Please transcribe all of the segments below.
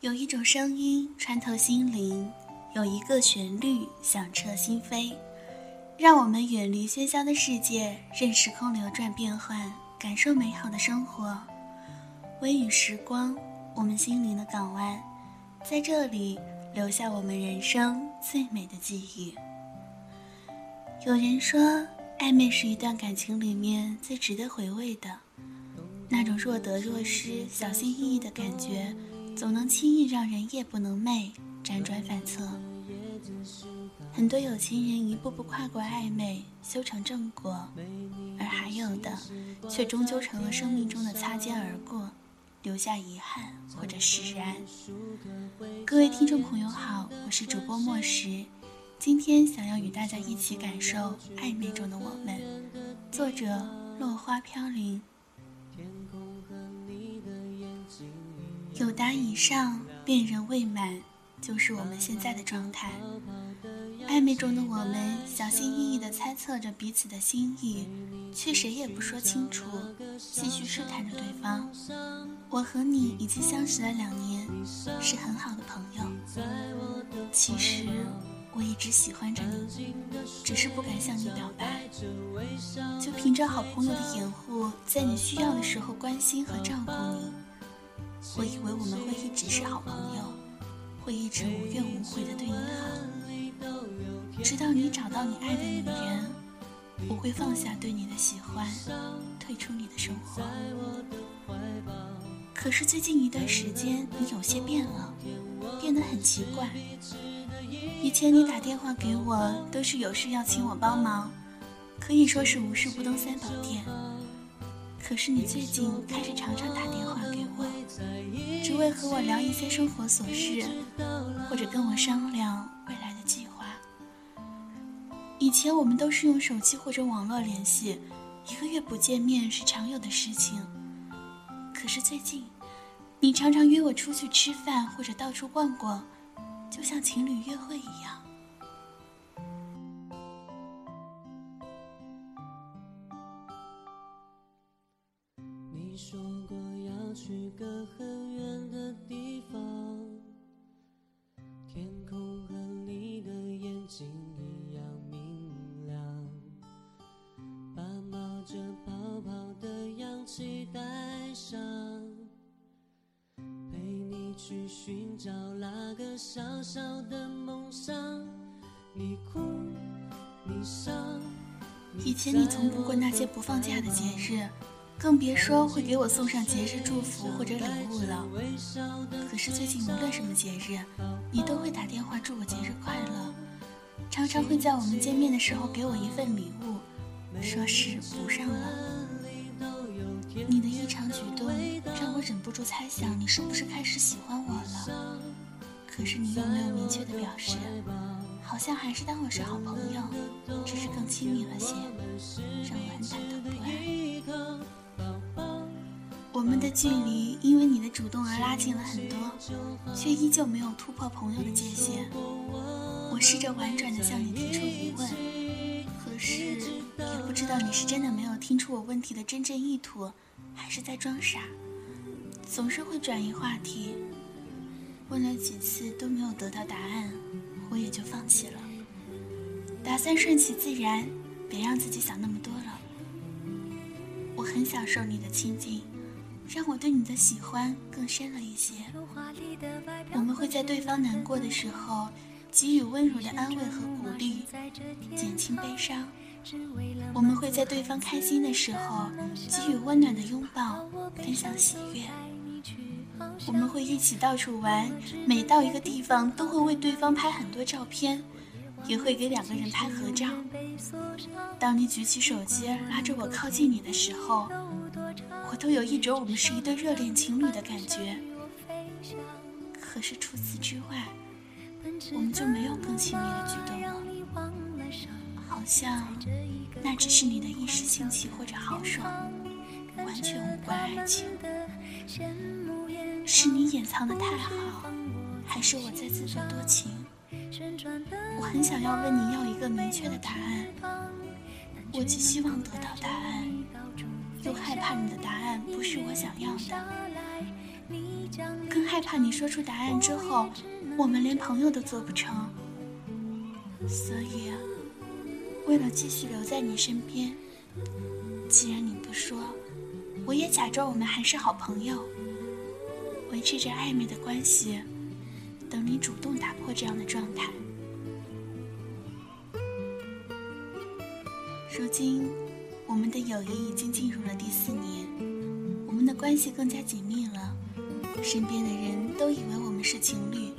有一种声音穿透心灵，有一个旋律响彻心扉，让我们远离喧嚣的世界，任时空流转变换，感受美好的生活。微雨时光，我们心灵的港湾，在这里留下我们人生最美的记忆。有人说，暧昧是一段感情里面最值得回味的，那种若得若失、小心翼翼的感觉。总能轻易让人夜不能寐，辗转反侧。很多有情人一步步跨过暧昧，修成正果，而还有的，却终究成了生命中的擦肩而过，留下遗憾或者释然。各位听众朋友好，我是主播莫石，今天想要与大家一起感受暧昧中的我们。作者：落花飘零。有达以上，恋人未满，就是我们现在的状态。暧昧中的我们，小心翼翼地猜测着彼此的心意，却谁也不说清楚，继续试探着对方。我和你已经相识了两年，是很好的朋友。其实我一直喜欢着你，只是不敢向你表白。就凭着好朋友的掩护，在你需要的时候关心和照顾你。我以为我们会一直是好朋友，会一直无怨无悔的对你好，直到你找到你爱的女人，我会放下对你的喜欢，退出你的生活。可是最近一段时间，你有些变了，变得很奇怪。以前你打电话给我，都是有事要请我帮忙，可以说是无事不登三宝殿。可是你最近开始常常打电话，只为和我聊一些生活琐事，或者跟我商量未来的计划。以前我们都是用手机或者网络联系，一个月不见面是常有的事情。可是最近，你常常约我出去吃饭或者到处逛逛，就像情侣约会一样。去寻找那个小小的梦以前你从不过那些不放假的节日，更别说会给我送上节日祝福或者礼物了。可是最近无论什么节日，你都会打电话祝我节日快乐，常常会在我们见面的时候给我一份礼物，说是补上了。你的异常举动让我忍不住猜想，你是不是开始喜欢我了？可是你又没有明确的表示，好像还是当我是好朋友，只是更亲密了些，让我很忐忑不安。我们的距离因为你的主动而拉近了很多，却依旧没有突破朋友的界限。我试着婉转地向你提出疑问，知道你是真的没有听出我问题的真正意图。还是在装傻，总是会转移话题。问了几次都没有得到答案，我也就放弃了。打算顺其自然，别让自己想那么多了。我很享受你的亲近，让我对你的喜欢更深了一些。我们会在对方难过的时候，给予温柔的安慰和鼓励，减轻悲伤。我们会在对方开心的时候给予温暖的拥抱，分享喜悦。我们会一起到处玩，每到一个地方都会为对方拍很多照片，也会给两个人拍合照。当你举起手机拉着我靠近你的时候，我都有一种我们是一对热恋情侣的感觉。可是除此之外，我们就没有更亲密的举动了。好像那只是你的一时兴起或者豪爽，完全无关爱情。是你掩藏的太好，还是我在自作多情？我很想要问你要一个明确的答案，我既希望得到答案，又害怕你的答案不是我想要的。更害怕你说出答案之后，我们连朋友都做不成。所以，为了继续留在你身边，既然你不说，我也假装我们还是好朋友，维持着暧昧的关系，等你主动打破这样的状态。如今，我们的友谊已经进入了第四年，我们的关系更加紧密了。身边的人都以为我们是情侣。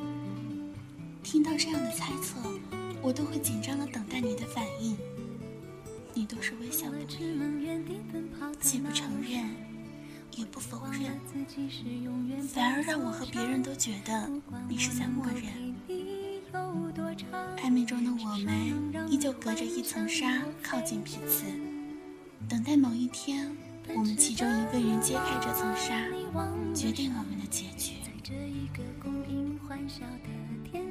听到这样的猜测，我都会紧张的等待你的反应。你都是微笑的，既不承认，也不否认，反而让我和别人都觉得你是在默认。暧昧中的我们依旧隔着一层纱靠近彼此，等待某一天，我们其中一个人揭开这层纱，决定我们的结局。在这一个公平欢笑的天，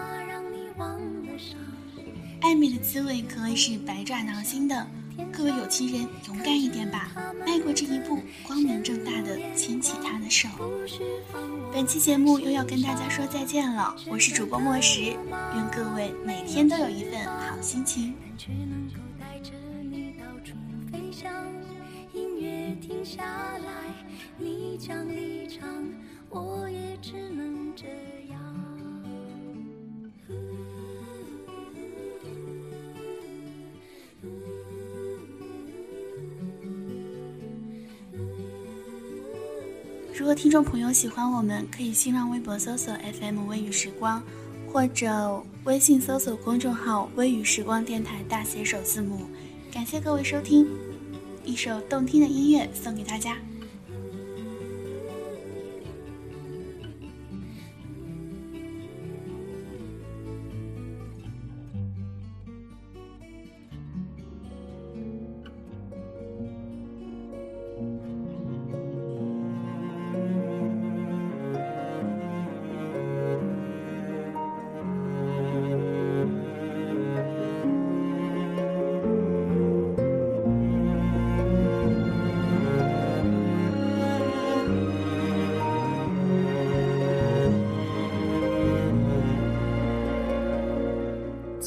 暧昧的滋味可谓是百爪挠心的，各位有情人勇敢一点吧，迈过这一步，光明正大的牵起他的手。本期节目又要跟大家说再见了，我是主播莫石，愿各位每天都有一份好心情。音乐停下来，你将离场，我也只能这样。如果听众朋友喜欢我们，可以新浪微博搜索 FM 微雨时光，或者微信搜索公众号“微雨时光电台”大写首字母。感谢各位收听，一首动听的音乐送给大家。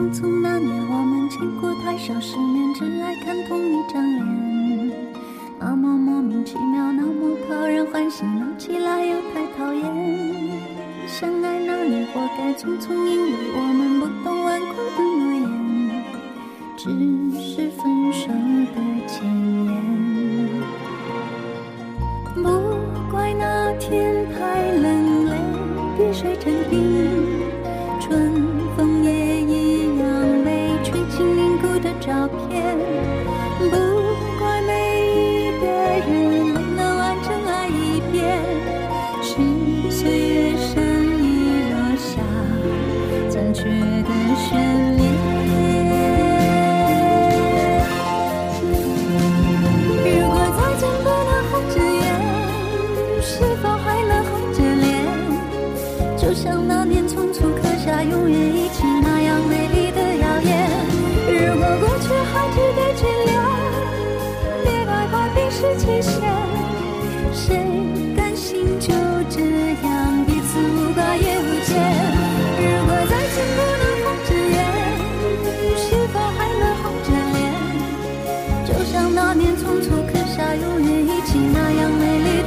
匆匆那年，我们。见过太少世面，只爱看同一张脸。那么莫名其妙，那么讨人欢喜，闹起来又太讨厌。相爱那年，活该匆匆，因为我们不懂顽固的诺言，只永远一起那样美丽的谣言。如果过去还值得眷恋，别太快冰释前嫌。谁甘心就这样彼此无挂也无牵？如果再见不能红着眼，是否还能红着脸？就像那年匆促刻下永远一起那样美丽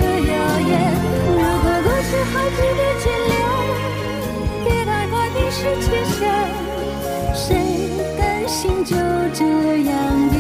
快冰释前嫌。谁甘心就这样？